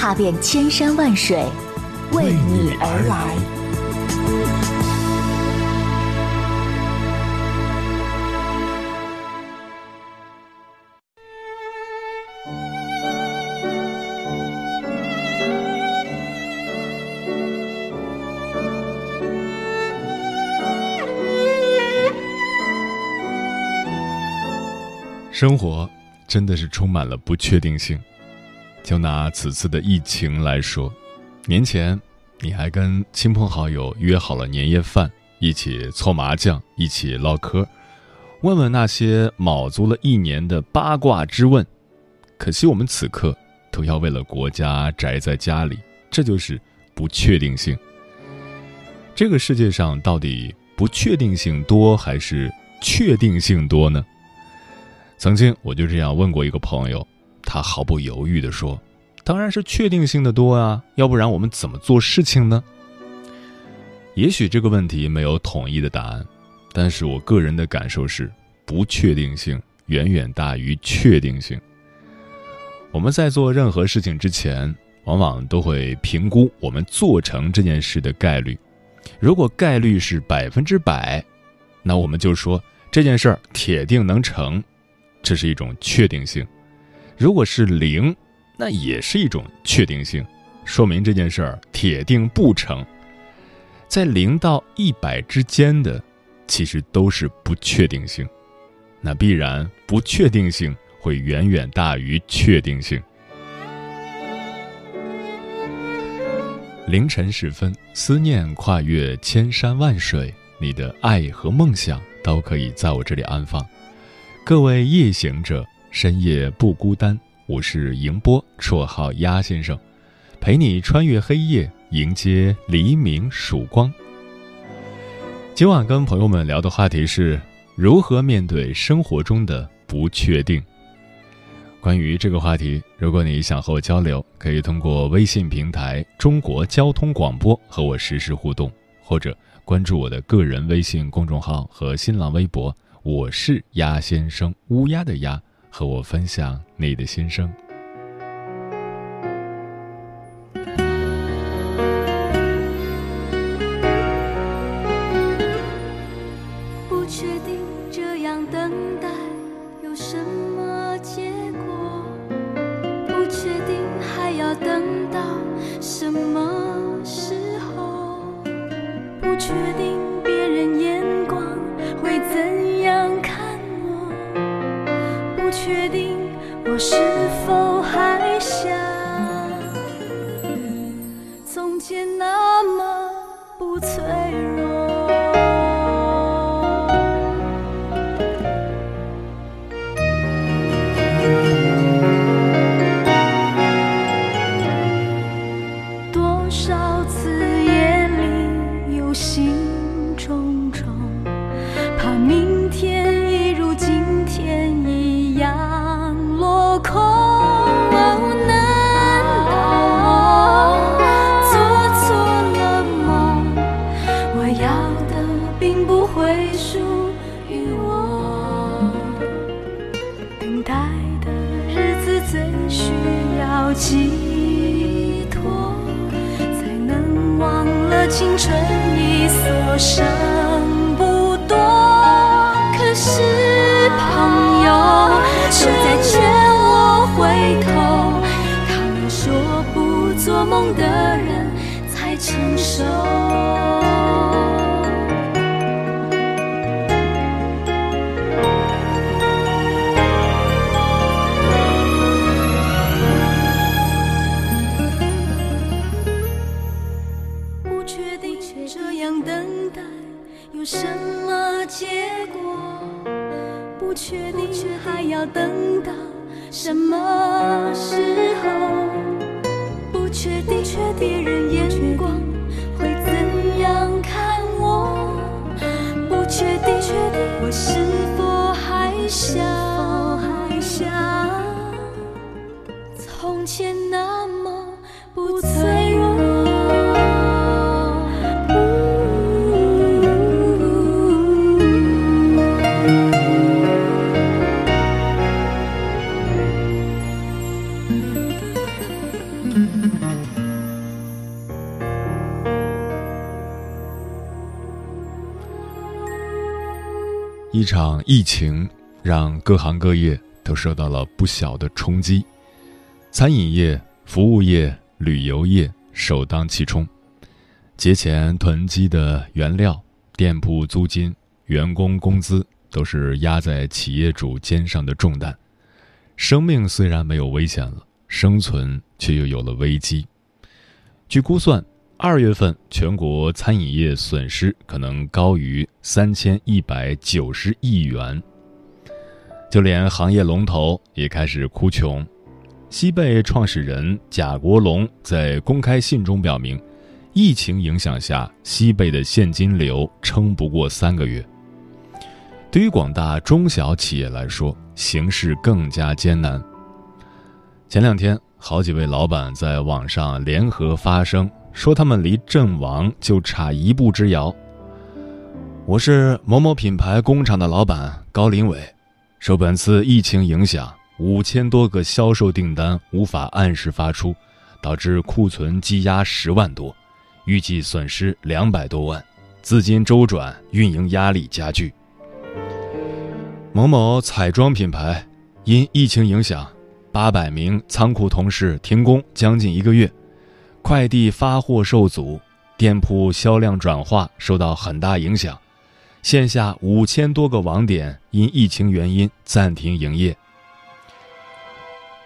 踏遍千山万水，为你而来。生活真的是充满了不确定性。就拿此次的疫情来说，年前你还跟亲朋好友约好了年夜饭，一起搓麻将，一起唠嗑，问问那些卯足了一年的八卦之问。可惜我们此刻都要为了国家宅在家里，这就是不确定性。这个世界上到底不确定性多还是确定性多呢？曾经我就这样问过一个朋友，他毫不犹豫地说：“当然是确定性的多啊，要不然我们怎么做事情呢？”也许这个问题没有统一的答案，但是我个人的感受是，不确定性远远大于确定性。我们在做任何事情之前，往往都会评估我们做成这件事的概率。如果概率是百分之百，那我们就说这件事儿铁定能成。这是一种确定性，如果是零，那也是一种确定性，说明这件事儿铁定不成。在零到一百之间的，其实都是不确定性，那必然不确定性会远远大于确定性。凌晨时分，思念跨越千山万水，你的爱和梦想都可以在我这里安放。各位夜行者，深夜不孤单。我是迎波，绰号鸭先生，陪你穿越黑夜，迎接黎明曙光。今晚跟朋友们聊的话题是如何面对生活中的不确定。关于这个话题，如果你想和我交流，可以通过微信平台“中国交通广播”和我实时互动，或者关注我的个人微信公众号和新浪微博。我是鸭先生，乌鸦的鸭，和我分享你的心声。一场疫情让各行各业都受到了不小的冲击，餐饮业、服务业、旅游业首当其冲。节前囤积的原料、店铺租金、员工工资都是压在企业主肩上的重担。生命虽然没有危险了，生存却又有了危机。据估算。二月份全国餐饮业损失可能高于三千一百九十亿元，就连行业龙头也开始哭穷。西贝创始人贾国龙在公开信中表明，疫情影响下，西贝的现金流撑不过三个月。对于广大中小企业来说，形势更加艰难。前两天，好几位老板在网上联合发声。说他们离阵亡就差一步之遥。我是某某品牌工厂的老板高林伟，受本次疫情影响，五千多个销售订单无法按时发出，导致库存积压十万多，预计损失两百多万，资金周转运营压力加剧。某某彩妆品牌因疫情影响，八百名仓库同事停工将近一个月。快递发货受阻，店铺销量转化受到很大影响，线下五千多个网点因疫情原因暂停营业。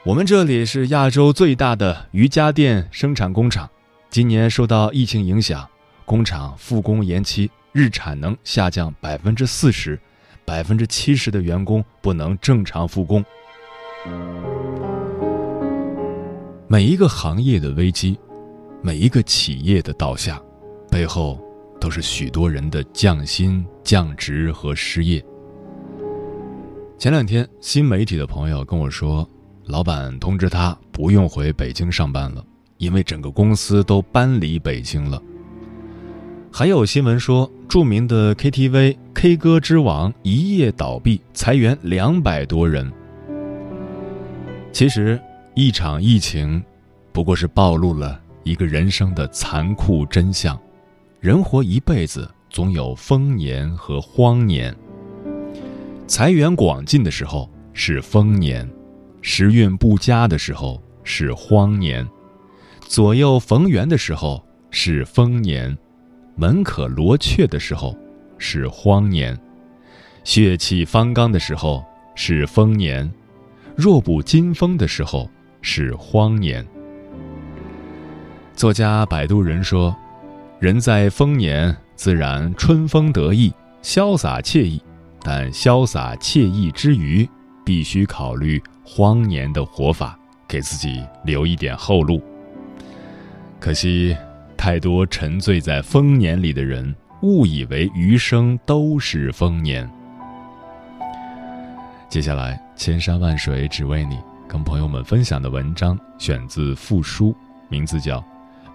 我们这里是亚洲最大的瑜伽垫生产工厂，今年受到疫情影响，工厂复工延期，日产能下降百分之四十，百分之七十的员工不能正常复工。每一个行业的危机。每一个企业的倒下，背后都是许多人的降薪、降职和失业。前两天，新媒体的朋友跟我说，老板通知他不用回北京上班了，因为整个公司都搬离北京了。还有新闻说，著名的 KTV K 歌之王一夜倒闭，裁员两百多人。其实，一场疫情，不过是暴露了。一个人生的残酷真相：人活一辈子，总有丰年和荒年。财源广进的时候是丰年，时运不佳的时候是荒年；左右逢源的时候是丰年，门可罗雀的时候是荒年，血气方刚的时候是丰年，弱不禁风的时候是荒年。作家摆渡人说：“人在丰年，自然春风得意、潇洒惬意；但潇洒惬意之余，必须考虑荒年的活法，给自己留一点后路。可惜，太多沉醉在丰年里的人，误以为余生都是丰年。”接下来，千山万水只为你，跟朋友们分享的文章选自《复书》，名字叫。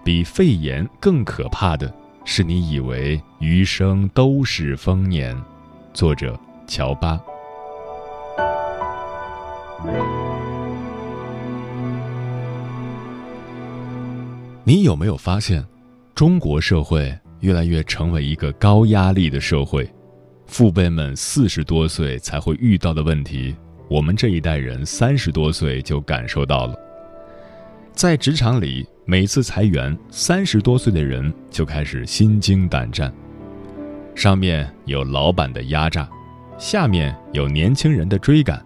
比肺炎更可怕的是，你以为余生都是丰年。作者：乔巴。你有没有发现，中国社会越来越成为一个高压力的社会？父辈们四十多岁才会遇到的问题，我们这一代人三十多岁就感受到了。在职场里。每次裁员，三十多岁的人就开始心惊胆战。上面有老板的压榨，下面有年轻人的追赶，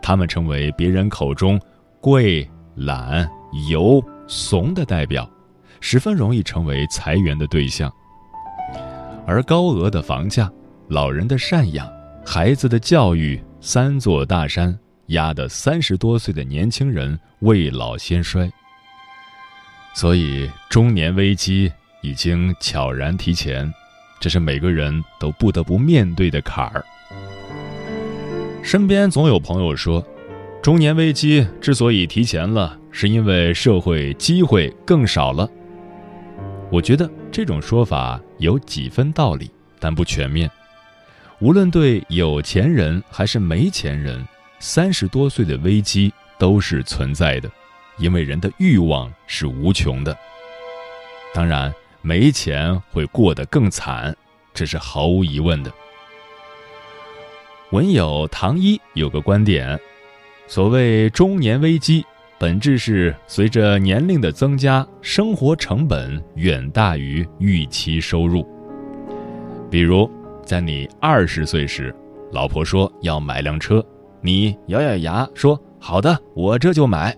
他们成为别人口中贵、懒、油、怂的代表，十分容易成为裁员的对象。而高额的房价、老人的赡养、孩子的教育三座大山，压得三十多岁的年轻人未老先衰。所以中年危机已经悄然提前，这是每个人都不得不面对的坎儿。身边总有朋友说，中年危机之所以提前了，是因为社会机会更少了。我觉得这种说法有几分道理，但不全面。无论对有钱人还是没钱人，三十多岁的危机都是存在的。因为人的欲望是无穷的，当然没钱会过得更惨，这是毫无疑问的。文友唐一有个观点：所谓中年危机，本质是随着年龄的增加，生活成本远大于预期收入。比如，在你二十岁时，老婆说要买辆车，你咬咬牙说：“好的，我这就买。”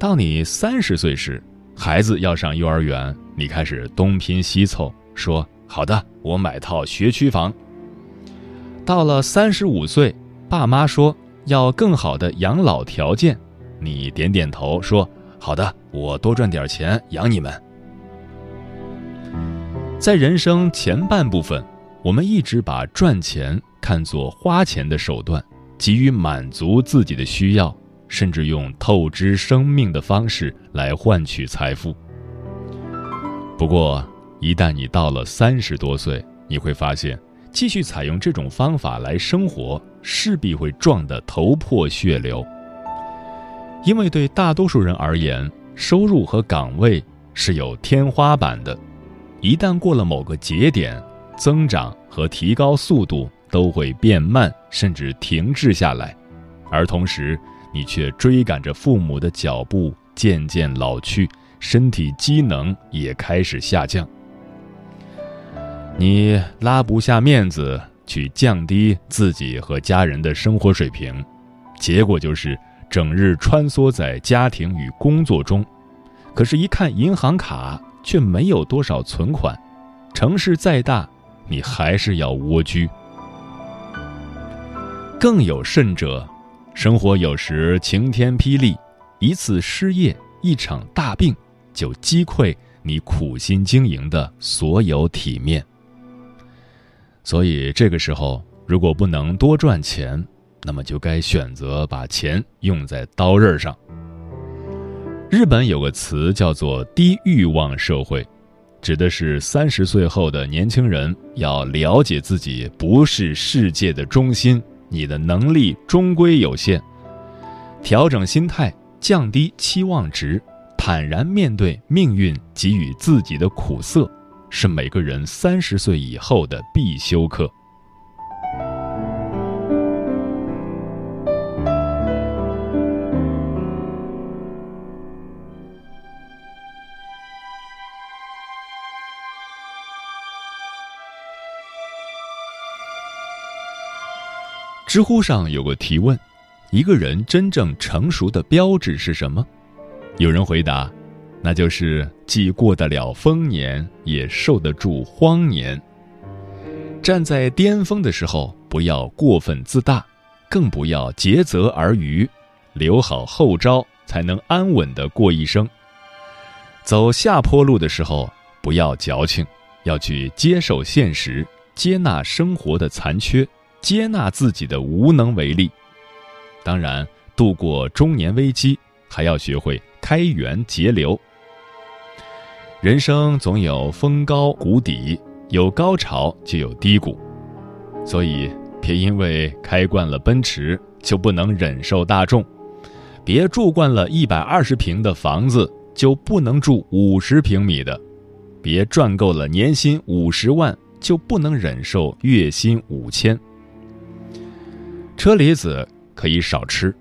到你三十岁时，孩子要上幼儿园，你开始东拼西凑，说：“好的，我买套学区房。”到了三十五岁，爸妈说要更好的养老条件，你点点头说：“好的，我多赚点钱养你们。”在人生前半部分，我们一直把赚钱看作花钱的手段，急于满足自己的需要。甚至用透支生命的方式来换取财富。不过，一旦你到了三十多岁，你会发现，继续采用这种方法来生活，势必会撞得头破血流。因为对大多数人而言，收入和岗位是有天花板的，一旦过了某个节点，增长和提高速度都会变慢，甚至停滞下来，而同时。你却追赶着父母的脚步，渐渐老去，身体机能也开始下降。你拉不下面子去降低自己和家人的生活水平，结果就是整日穿梭在家庭与工作中。可是，一看银行卡，却没有多少存款。城市再大，你还是要蜗居。更有甚者。生活有时晴天霹雳，一次失业，一场大病，就击溃你苦心经营的所有体面。所以这个时候，如果不能多赚钱，那么就该选择把钱用在刀刃上。日本有个词叫做“低欲望社会”，指的是三十岁后的年轻人要了解自己不是世界的中心。你的能力终归有限，调整心态，降低期望值，坦然面对命运给予自己的苦涩，是每个人三十岁以后的必修课。知乎上有个提问：一个人真正成熟的标志是什么？有人回答：那就是既过得了丰年，也受得住荒年。站在巅峰的时候，不要过分自大，更不要竭泽而渔，留好后招，才能安稳的过一生。走下坡路的时候，不要矫情，要去接受现实，接纳生活的残缺。接纳自己的无能为力，当然，度过中年危机还要学会开源节流。人生总有峰高谷底，有高潮就有低谷，所以别因为开惯了奔驰就不能忍受大众，别住惯了一百二十平的房子就不能住五十平米的，别赚够了年薪五十万就不能忍受月薪五千。车厘子可以少吃，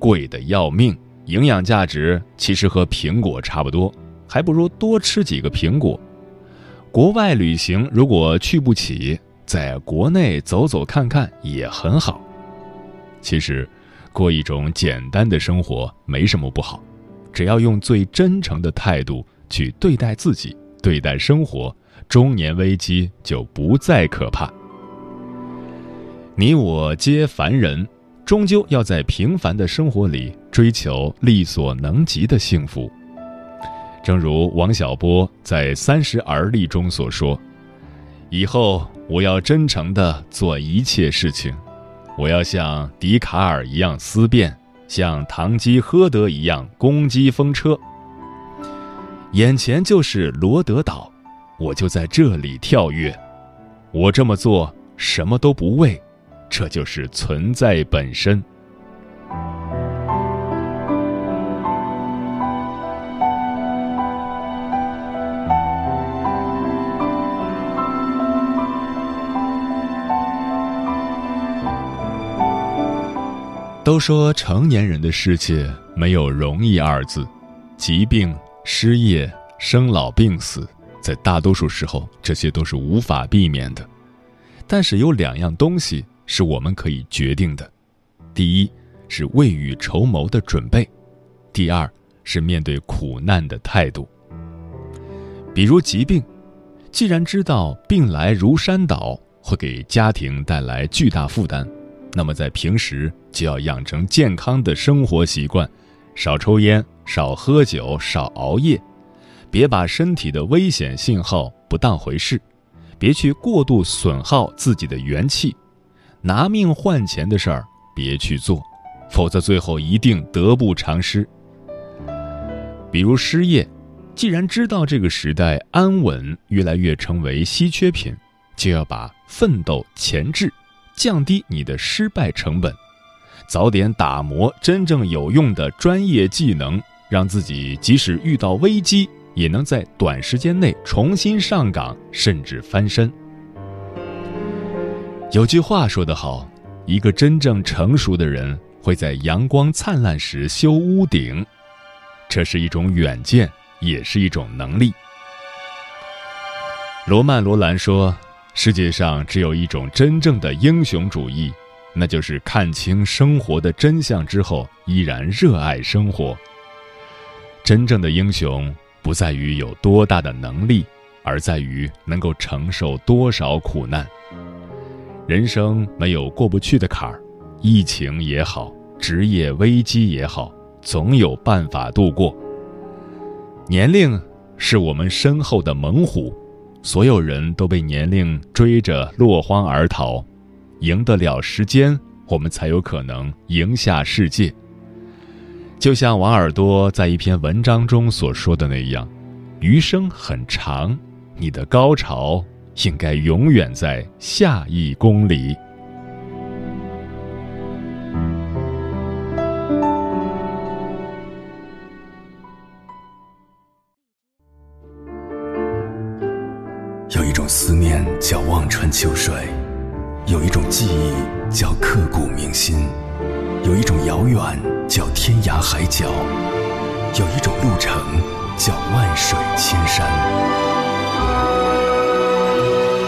贵的要命，营养价值其实和苹果差不多，还不如多吃几个苹果。国外旅行如果去不起，在国内走走看看也很好。其实，过一种简单的生活没什么不好，只要用最真诚的态度去对待自己，对待生活，中年危机就不再可怕。你我皆凡人，终究要在平凡的生活里追求力所能及的幸福。正如王小波在《三十而立》中所说：“以后我要真诚地做一切事情，我要像笛卡尔一样思辨，像堂吉诃德一样攻击风车。眼前就是罗德岛，我就在这里跳跃。我这么做什么都不为，这就是存在本身。”都说成年人的世界没有容易二字，疾病、失业、生老病死，在大多数时候这些都是无法避免的。但是有两样东西是我们可以决定的：第一是未雨绸缪的准备；第二是面对苦难的态度。比如疾病，既然知道病来如山倒，会给家庭带来巨大负担。那么，在平时就要养成健康的生活习惯，少抽烟，少喝酒，少熬夜，别把身体的危险信号不当回事，别去过度损耗自己的元气，拿命换钱的事儿别去做，否则最后一定得不偿失。比如失业，既然知道这个时代安稳越来越成为稀缺品，就要把奋斗前置。降低你的失败成本，早点打磨真正有用的专业技能，让自己即使遇到危机，也能在短时间内重新上岗，甚至翻身。有句话说得好，一个真正成熟的人会在阳光灿烂时修屋顶，这是一种远见，也是一种能力。罗曼·罗兰说。世界上只有一种真正的英雄主义，那就是看清生活的真相之后依然热爱生活。真正的英雄不在于有多大的能力，而在于能够承受多少苦难。人生没有过不去的坎儿，疫情也好，职业危机也好，总有办法度过。年龄是我们身后的猛虎。所有人都被年龄追着落荒而逃，赢得了时间，我们才有可能赢下世界。就像王尔多在一篇文章中所说的那样，余生很长，你的高潮应该永远在下一公里。有一种思念叫望穿秋水，有一种记忆叫刻骨铭心，有一种遥远叫天涯海角，有一种路程叫万水千山。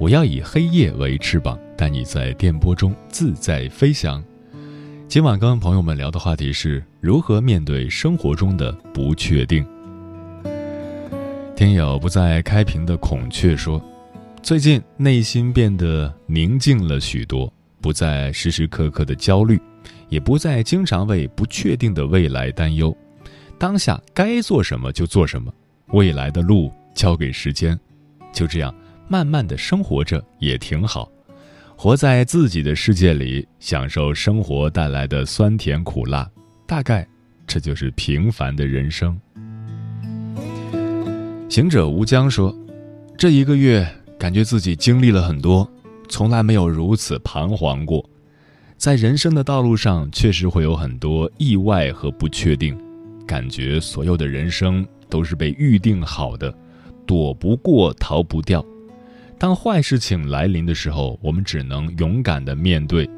我要以黑夜为翅膀，带你在电波中自在飞翔。今晚跟朋友们聊的话题是如何面对生活中的不确定。听友不再开屏的孔雀说，最近内心变得宁静了许多，不再时时刻刻的焦虑。也不再经常为不确定的未来担忧，当下该做什么就做什么，未来的路交给时间，就这样慢慢的生活着也挺好，活在自己的世界里，享受生活带来的酸甜苦辣，大概这就是平凡的人生。行者无疆说，这一个月感觉自己经历了很多，从来没有如此彷徨过。在人生的道路上，确实会有很多意外和不确定，感觉所有的人生都是被预定好的，躲不过，逃不掉。当坏事情来临的时候，我们只能勇敢的面对。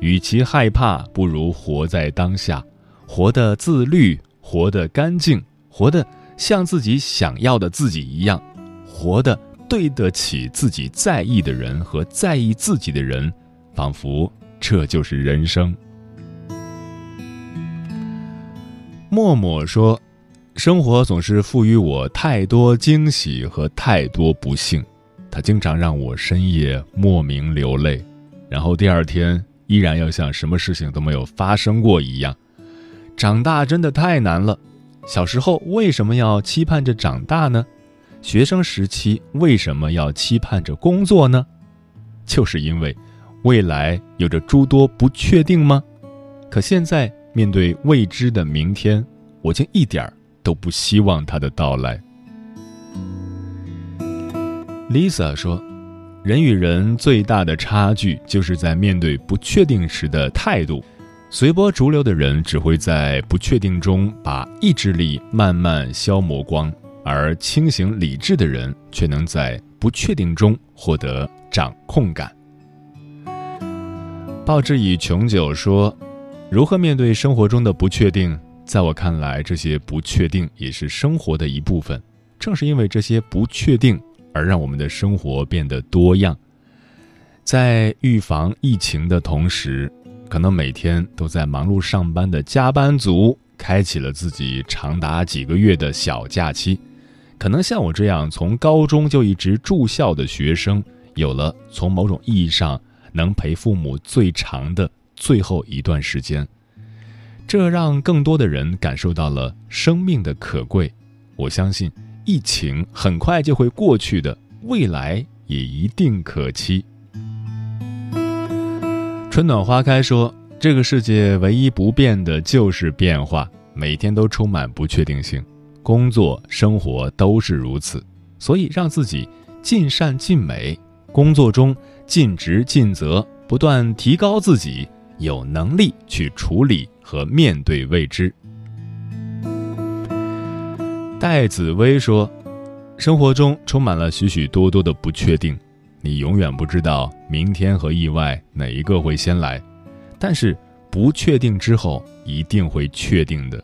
与其害怕，不如活在当下，活得自律，活得干净，活得像自己想要的自己一样，活得对得起自己在意的人和在意自己的人，仿佛这就是人生。默默说：“生活总是赋予我太多惊喜和太多不幸，他经常让我深夜莫名流泪，然后第二天依然要像什么事情都没有发生过一样。长大真的太难了。小时候为什么要期盼着长大呢？学生时期为什么要期盼着工作呢？就是因为未来有着诸多不确定吗？可现在。”面对未知的明天，我竟一点儿都不希望它的到来。Lisa 说：“人与人最大的差距，就是在面对不确定时的态度。随波逐流的人只会在不确定中把意志力慢慢消磨光，而清醒理智的人却能在不确定中获得掌控感。”报之以琼酒说。如何面对生活中的不确定？在我看来，这些不确定也是生活的一部分。正是因为这些不确定，而让我们的生活变得多样。在预防疫情的同时，可能每天都在忙碌上班的加班族，开启了自己长达几个月的小假期。可能像我这样从高中就一直住校的学生，有了从某种意义上能陪父母最长的。最后一段时间，这让更多的人感受到了生命的可贵。我相信疫情很快就会过去的，未来也一定可期。春暖花开说：“这个世界唯一不变的就是变化，每天都充满不确定性，工作、生活都是如此。所以，让自己尽善尽美，工作中尽职尽责，不断提高自己。”有能力去处理和面对未知。戴紫薇说：“生活中充满了许许多多的不确定，你永远不知道明天和意外哪一个会先来。但是不确定之后一定会确定的。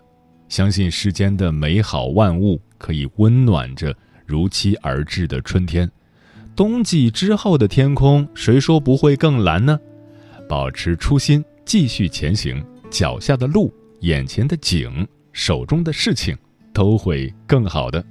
相信世间的美好万物可以温暖着如期而至的春天。冬季之后的天空，谁说不会更蓝呢？”保持初心，继续前行，脚下的路、眼前的景、手中的事情，都会更好的。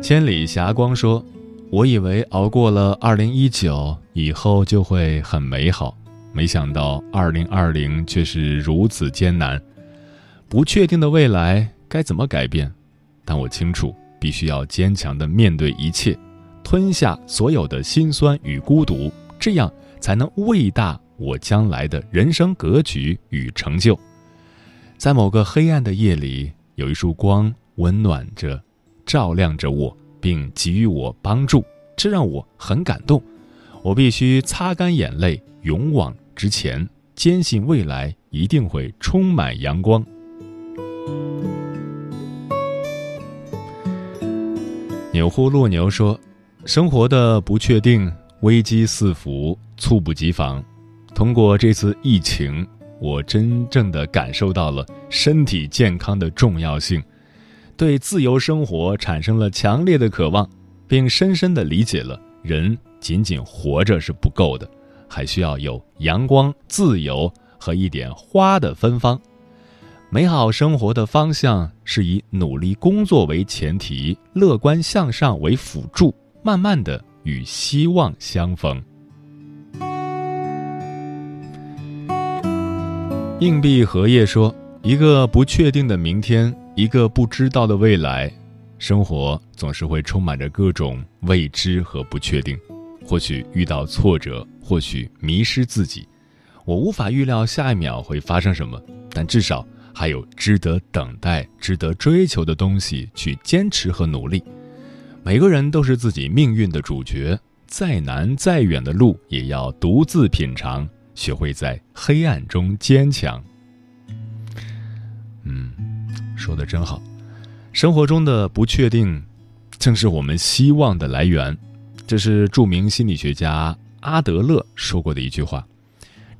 千里霞光说：“我以为熬过了二零一九以后就会很美好，没想到二零二零却是如此艰难。不确定的未来该怎么改变？但我清楚，必须要坚强的面对一切。”吞下所有的辛酸与孤独，这样才能喂大我将来的人生格局与成就。在某个黑暗的夜里，有一束光温暖着、照亮着我，并给予我帮助，这让我很感动。我必须擦干眼泪，勇往直前，坚信未来一定会充满阳光。钮祜禄牛说。生活的不确定，危机四伏，猝不及防。通过这次疫情，我真正的感受到了身体健康的重要性，对自由生活产生了强烈的渴望，并深深的理解了人仅仅活着是不够的，还需要有阳光、自由和一点花的芬芳。美好生活的方向是以努力工作为前提，乐观向上为辅助。慢慢的与希望相逢。硬币荷叶说：“一个不确定的明天，一个不知道的未来，生活总是会充满着各种未知和不确定。或许遇到挫折，或许迷失自己。我无法预料下一秒会发生什么，但至少还有值得等待、值得追求的东西去坚持和努力。”每个人都是自己命运的主角，再难再远的路也要独自品尝，学会在黑暗中坚强。嗯，说的真好。生活中的不确定正是我们希望的来源。这是著名心理学家阿德勒说过的一句话。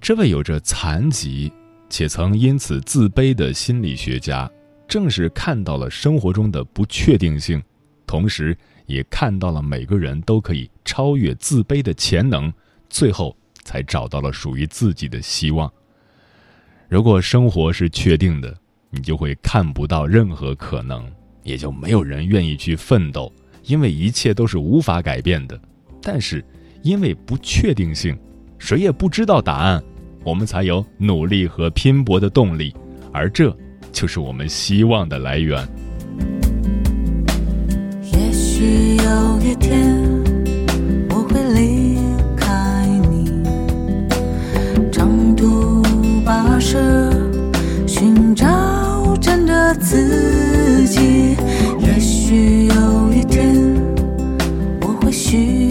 这位有着残疾且曾因此自卑的心理学家，正是看到了生活中的不确定性，同时也看到了每个人都可以超越自卑的潜能。最后。才找到了属于自己的希望。如果生活是确定的你就会看不到任何可能也就没有人愿意去奋斗因为一切都是无法改变的。但是因为不确定性谁也不知道答案我们才有努力和拼搏的动力而这就是我们希望的来源。也许有一天我会离舍寻找真的自己也许有一天我会需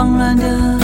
慌乱的